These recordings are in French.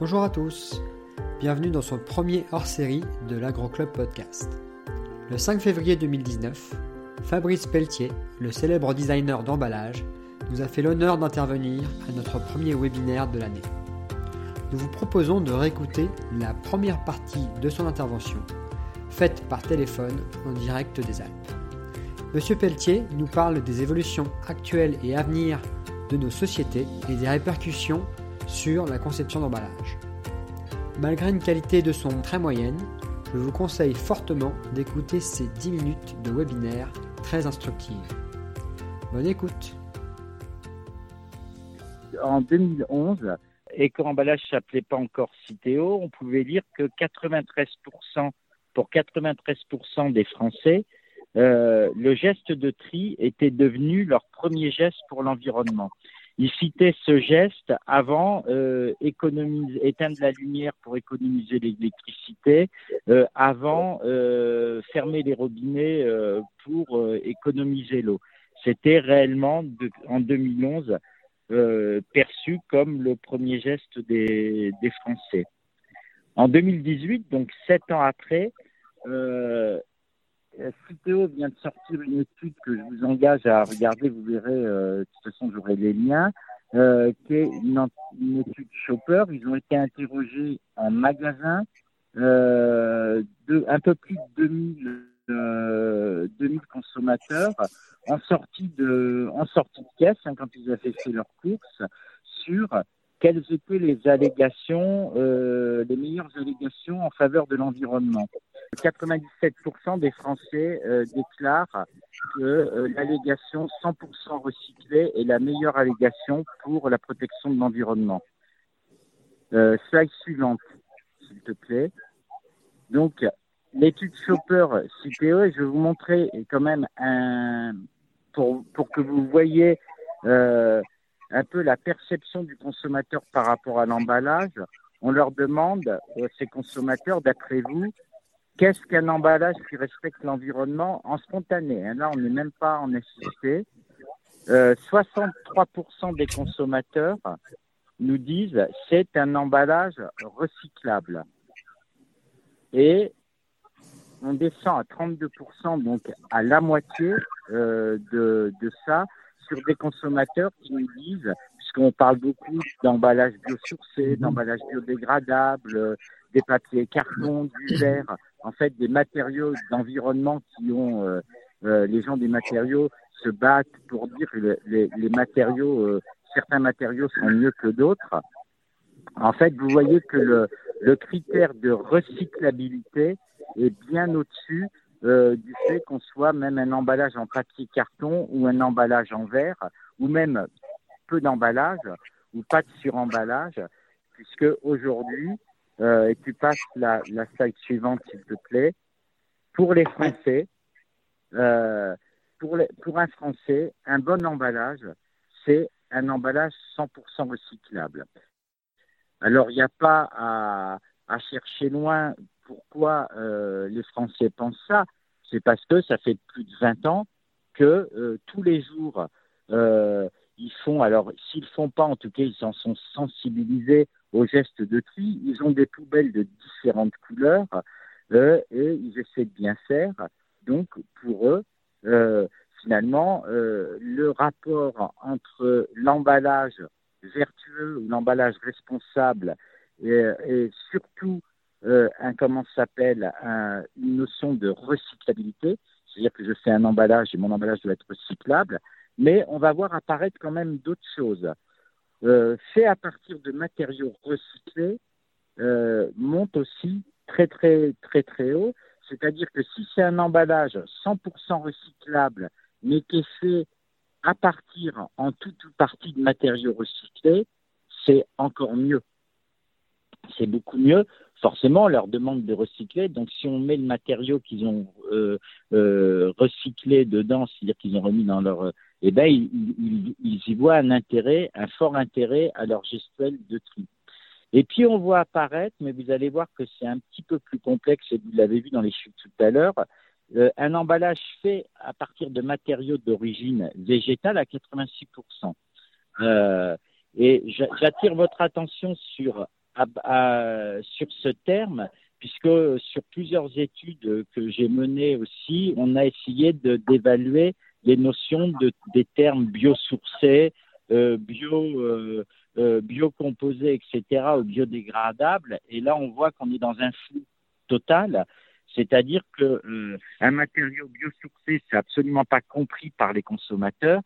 Bonjour à tous, bienvenue dans son premier hors-série de l'AgroClub Podcast. Le 5 février 2019, Fabrice Pelletier, le célèbre designer d'emballage, nous a fait l'honneur d'intervenir à notre premier webinaire de l'année. Nous vous proposons de réécouter la première partie de son intervention, faite par téléphone en direct des Alpes. Monsieur Pelletier nous parle des évolutions actuelles et à venir de nos sociétés et des répercussions sur la conception d'emballage. Malgré une qualité de son très moyenne, je vous conseille fortement d'écouter ces 10 minutes de webinaire très instructives. Bonne écoute En 2011, éco-emballage ne s'appelait pas encore Citeo, on pouvait lire que 93%, pour 93% des Français, euh, le geste de tri était devenu leur premier geste pour l'environnement. Il citait ce geste avant euh, économiser, éteindre la lumière pour économiser l'électricité, euh, avant euh, fermer les robinets euh, pour économiser l'eau. C'était réellement de, en 2011 euh, perçu comme le premier geste des, Français. En 2018, donc sept ans après, Citeo vient de sortir une étude que je vous engage à regarder, vous verrez, euh, de toute façon j'aurai les liens, euh, qui est une, étude Shopper. Ils ont été interrogés en magasin, euh, de, un peu plus de 2000, euh, 2000 consommateurs en sortie de, en sortie de caisse, hein, quand ils avaient fait leurs courses, sur quelles étaient les allégations, euh, les meilleures allégations en faveur de l'environnement. 97% des Français euh, déclarent que euh, l'allégation 100% recyclée est la meilleure allégation pour la protection de l'environnement. Euh, slide suivante, s'il te plaît. Donc, l'étude Shopper CPE, je vais vous montrer quand même un, pour, pour que vous voyez un peu la perception du consommateur par rapport à l'emballage. On leur demande, ces consommateurs, d'après vous, qu'est-ce qu'un emballage qui respecte l'environnement en spontané hein? Là, on n'est même pas en assisté. Euh, 63% des consommateurs nous disent c'est un emballage recyclable. Et on descend à 32%, donc à la moitié euh, de, ça, sur des consommateurs qui nous disent, puisqu'on parle beaucoup d'emballage biosourcé, d'emballage biodégradable, des papiers carton, du verre, en fait des matériaux d'environnement qui ont, euh, euh, les gens des matériaux se battent pour dire que les, matériaux, euh, certains matériaux sont mieux que d'autres. En fait, vous voyez que le, le critère de recyclabilité est bien au-dessus du fait qu'on soit même un emballage en papier carton ou un emballage en verre, ou même peu d'emballage ou pas de suremballage, puisque aujourd'hui, et tu passes la, la slide suivante s'il te plaît, pour les Français, euh, pour, les, pour un Français, un bon emballage, c'est un emballage 100% recyclable. Alors, il n'y a pas à, à, chercher loin pourquoi euh, les Français pensent ça. C'est parce que ça fait plus de 20 ans que euh, tous les jours, euh, ils font, alors s'ils ne font pas, en tout cas, ils en sont sensibilisés au geste de tri. Ils ont des poubelles de différentes couleurs et ils essaient de bien faire. Donc, pour eux, finalement, le rapport entre l'emballage vertueux ou l'emballage responsable et, surtout euh, un comment s'appelle un, une notion de recyclabilité, c'est-à-dire que je fais un emballage et mon emballage doit être recyclable, mais on va voir apparaître quand même d'autres choses. Euh, fait à partir de matériaux recyclés euh, monte aussi très très très très haut, c'est-à-dire que si c'est un emballage 100% recyclable, mais qui est fait à partir en toute ou partie de matériaux recyclés, c'est encore mieux. C'est beaucoup mieux. Forcément, on leur demande de recycler. Donc, si on met le matériau qu'ils ont euh, recyclé dedans, c'est-à-dire qu'ils ont remis dans leur, eh ben, ils, y voient un intérêt, un fort intérêt à leur gestuelle de tri. Et puis, on voit apparaître, mais vous allez voir que c'est un petit peu plus complexe, et vous l'avez vu dans les chutes tout à l'heure, euh, un emballage fait à partir de matériaux d'origine végétale à 86%. Euh, et j'attire votre attention sur ce terme, puisque sur plusieurs études que j'ai menées aussi, on a essayé d'évaluer les notions de, des termes biosourcés, euh, bio, euh, euh, biocomposés, etc., ou biodégradables. Et là, on voit qu'on est dans un flou total. C'est-à-dire que euh, un matériau biosourcé, c'est absolument pas compris par les consommateurs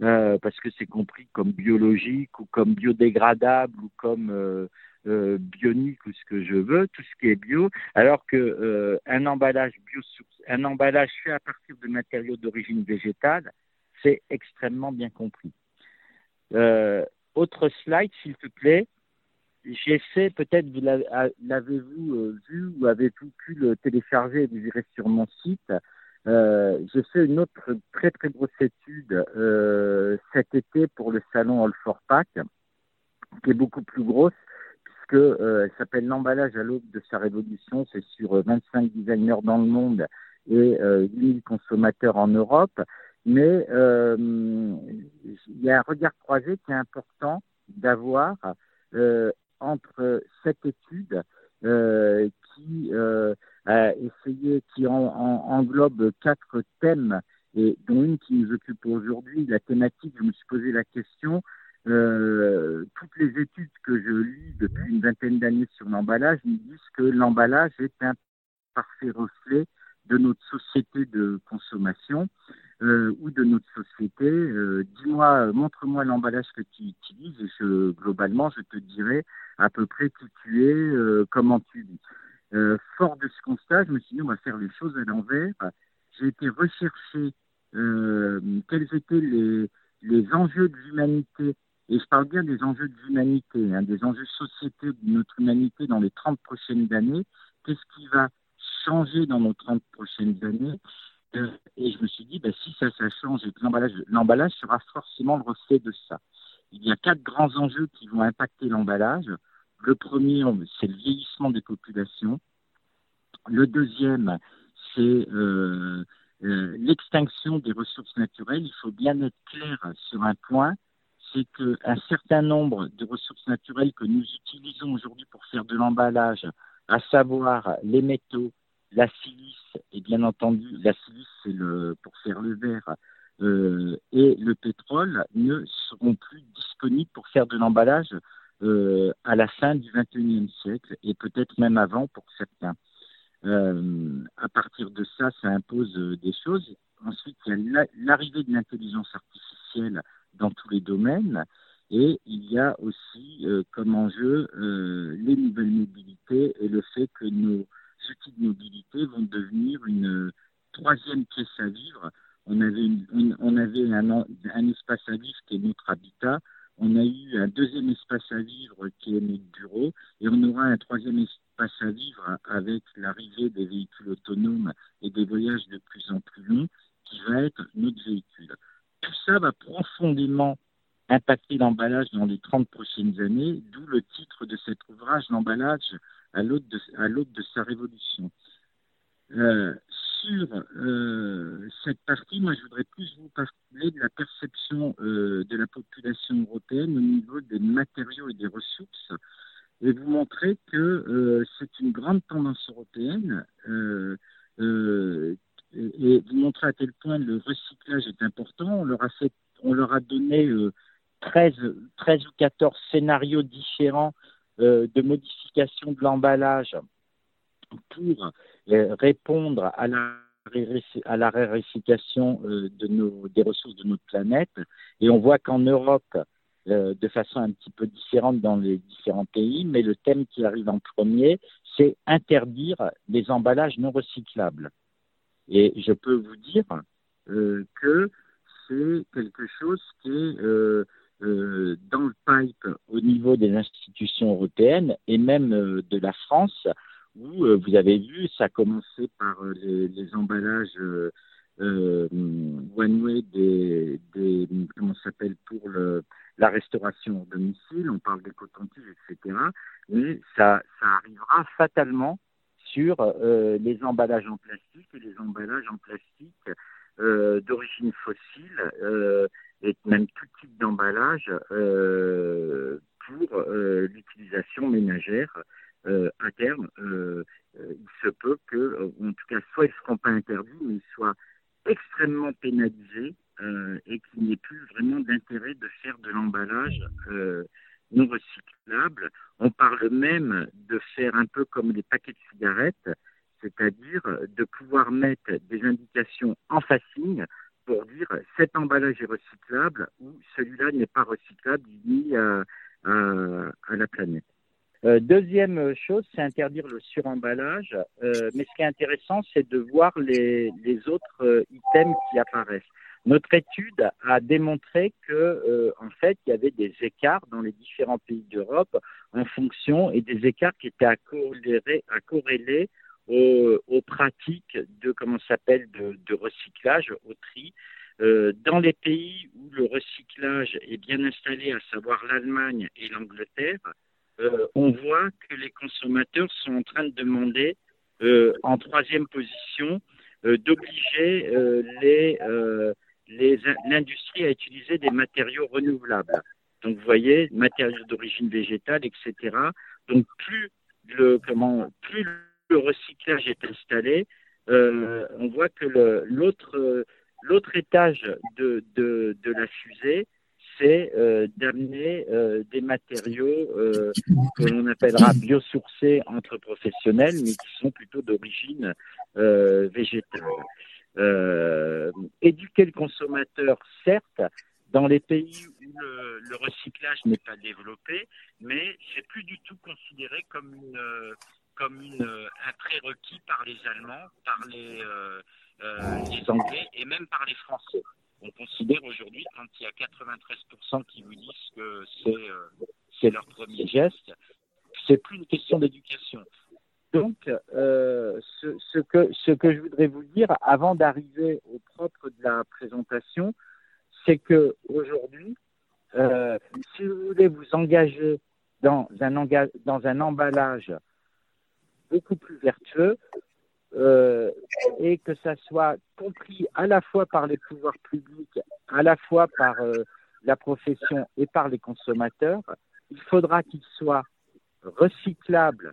euh, parce que c'est compris comme biologique ou comme biodégradable ou comme bionique ou ce que je veux, tout ce qui est bio, alors que euh, un emballage biosourcé, un emballage fait à partir de matériaux d'origine végétale, c'est extrêmement bien compris. Euh, autre slide, s'il te plaît. J'ai fait, peut-être vous l'avez-vous euh, vu ou avez-vous pu le télécharger et vous irez sur mon site? Euh, j'ai fait une autre très très grosse étude euh, cet été pour le salon All for Pack, qui est beaucoup plus grosse, puisque elle s'appelle l'emballage à l'aube de sa révolution. C'est sur 25 designers dans le monde et euh, 8000 consommateurs en Europe. Mais euh, il y a un regard croisé qui est important d'avoir euh, entre cette étude euh, qui euh, a essayé, qui en, en, englobe quatre thèmes, et dont une qui nous occupe aujourd'hui, la thématique, je me suis posé la question, euh, toutes les études que je lis depuis une vingtaine d'années sur l'emballage me disent que l'emballage est un parfait reflet de notre société de consommation euh, ou de notre société. Euh, dis-moi, montre-moi l'emballage que tu utilises et je, globalement, je te dirai à peu près qui tu es, euh, comment tu vis. Euh, fort de ce constat, je me suis dit, on va faire les choses à l'envers. J'ai été rechercher euh, quels étaient les, les enjeux de l'humanité, et je parle bien des enjeux de l'humanité, hein, des enjeux de société de notre humanité dans les 30 prochaines années. Qu'est-ce qui va changer dans nos 30 prochaines années euh, et je me suis dit, ben, si ça, change l'emballage, l'emballage sera forcément le reflet de ça. Il y a quatre grands enjeux qui vont impacter l'emballage. Le premier, c'est le vieillissement des populations. Le deuxième, c'est euh, euh, l'extinction des ressources naturelles. Il faut bien être clair sur un point, c'est qu'un certain nombre de ressources naturelles que nous utilisons aujourd'hui pour faire de l'emballage, à savoir les métaux, la silice, et bien entendu, la silice, c'est le, pour faire le verre, euh, et le pétrole ne seront plus disponibles pour faire de l'emballage euh, à la fin du XXIe siècle et peut-être même avant pour certains. Euh, à partir de ça, ça impose euh, des choses. Ensuite, il y a l'arrivée de l'intelligence artificielle dans tous les domaines et il y a aussi comme enjeu les nouvelles mobilités et le fait que nos outils de mobilité vont devenir une troisième pièce à vivre. On avait, un, espace à vivre qui est notre habitat. On a eu un deuxième espace à vivre qui est notre bureau. Et on aura un troisième espace à vivre avec l'arrivée des véhicules autonomes et des voyages de plus en plus longs qui va être notre véhicule. Tout ça va profondément impacter l'emballage dans les 30 prochaines années, d'où le titre de cet ouvrage, l'emballage à l'aube de, sa révolution. Euh, sur euh, cette partie, moi je voudrais plus vous parler de la perception euh, de la population européenne au niveau des matériaux et des ressources et vous montrer que c'est une grande tendance européenne et vous montrer à quel point le recyclage est important. On leur a, donné 13, 13 ou 14 scénarios différents de modification de l'emballage pour euh, répondre à la à la euh, des ressources de notre planète. Et on voit qu'en Europe, euh, de façon un petit peu différente dans les différents pays, mais le thème qui arrive en premier, c'est interdire les emballages non recyclables. Et je peux vous dire euh, que c'est quelque chose qui est euh, euh, dans le pipe au niveau des institutions européennes et même de la France où euh, vous avez vu, ça a commencé par euh, les, emballages euh, euh, one-way des, des, comment s'appelle, pour la restauration au domicile, on parle des cotons-tiges, etc. Mais ça, ça arrivera fatalement sur euh, les emballages en plastique et les emballages en plastique euh, d'origine fossile euh, d'emballage euh, pour l'utilisation ménagère. à terme, il se peut que, en tout cas, soit ils ne seront pas interdits, mais ils soient extrêmement pénalisés et qu'il n'y ait plus vraiment d'intérêt de faire de l'emballage non recyclable. On parle même de faire un peu comme les paquets de cigarettes, c'est-à-dire de pouvoir mettre des indications en facing pour cet emballage est recyclable ou celui-là n'est pas recyclable ni à, la planète. Euh, deuxième chose, c'est interdire le suremballage. Euh, mais ce qui est intéressant, c'est de voir les, autres euh, items qui apparaissent. Notre étude a démontré que, en fait, il y avait des écarts dans les différents pays d'Europe en fonction et des écarts qui étaient à corréler aux, pratiques de comment s'appelle de, recyclage, au tri. Euh, dans les pays où le recyclage est bien installé, à savoir l'Allemagne et l'Angleterre, euh, on voit que les consommateurs sont en train de demander, euh, en troisième position, d'obliger l'industrie à utiliser des matériaux renouvelables. Donc, vous voyez, matériaux d'origine végétale, etc. Donc, plus le, recyclage est installé, on voit que l'autre l'autre étage de, de, la fusée, c'est euh, d'amener euh, des matériaux que l'on appellera biosourcés entre professionnels, mais qui sont plutôt d'origine végétale. éduquer le consommateur, certes, dans les pays où le, recyclage n'est pas développé, mais c'est plus du tout considéré comme comme euh, un prérequis par les Allemands, par les, euh, euh, les Anglais et même par les Français. On considère aujourd'hui, quand il y a 93% qui vous disent que c'est leur premier geste, c'est plus une question d'éducation. Donc, ce, ce, que, ce que je voudrais vous dire avant d'arriver au propre de la présentation, c'est que aujourd'hui, si vous voulez vous engager dans un, dans un emballage beaucoup plus vertueux euh, et que ça soit compris à la fois par les pouvoirs publics, à la fois par euh, la profession et par les consommateurs, il faudra qu'il soit recyclable.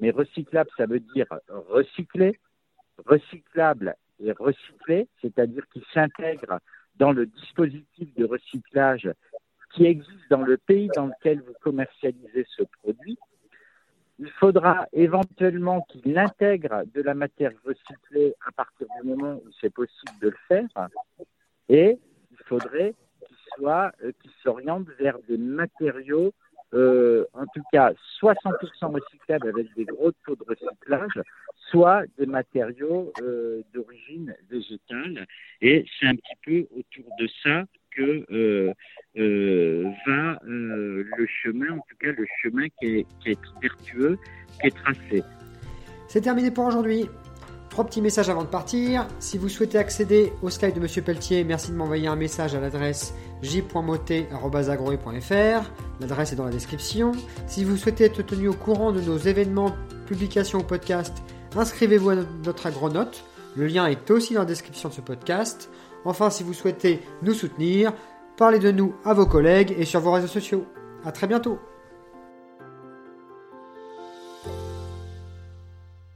Mais recyclable, ça veut dire recyclé, recyclable et recyclé, c'est-à-dire qu'il s'intègre dans le dispositif de recyclage qui existe dans le pays dans lequel vous commercialisez ce produit il faudra éventuellement qu'il intègre de la matière recyclée à partir du moment où c'est possible de le faire. Et il faudrait qu'il soit, euh, qu'il s'oriente vers des matériaux, euh, en tout cas, soit 100% recyclables avec des gros taux de recyclage, soit des matériaux euh, d'origine végétale. Et c'est un petit peu autour de ça euh, euh, va euh, le chemin, en tout cas le chemin qui est, vertueux, qui est tracé. C'est terminé pour aujourd'hui. Trois petits messages avant de partir. Si vous souhaitez accéder au Skype de Monsieur Pelletier, merci de m'envoyer un message à l'adresse j.moté.agroe.fr. L'adresse est dans la description. Si vous souhaitez être tenu au courant de nos événements, publications ou podcasts, inscrivez-vous à notre agronote. Le lien est aussi dans la description de ce podcast. Enfin, si vous souhaitez nous soutenir, parlez de nous à vos collègues et sur vos réseaux sociaux. A très bientôt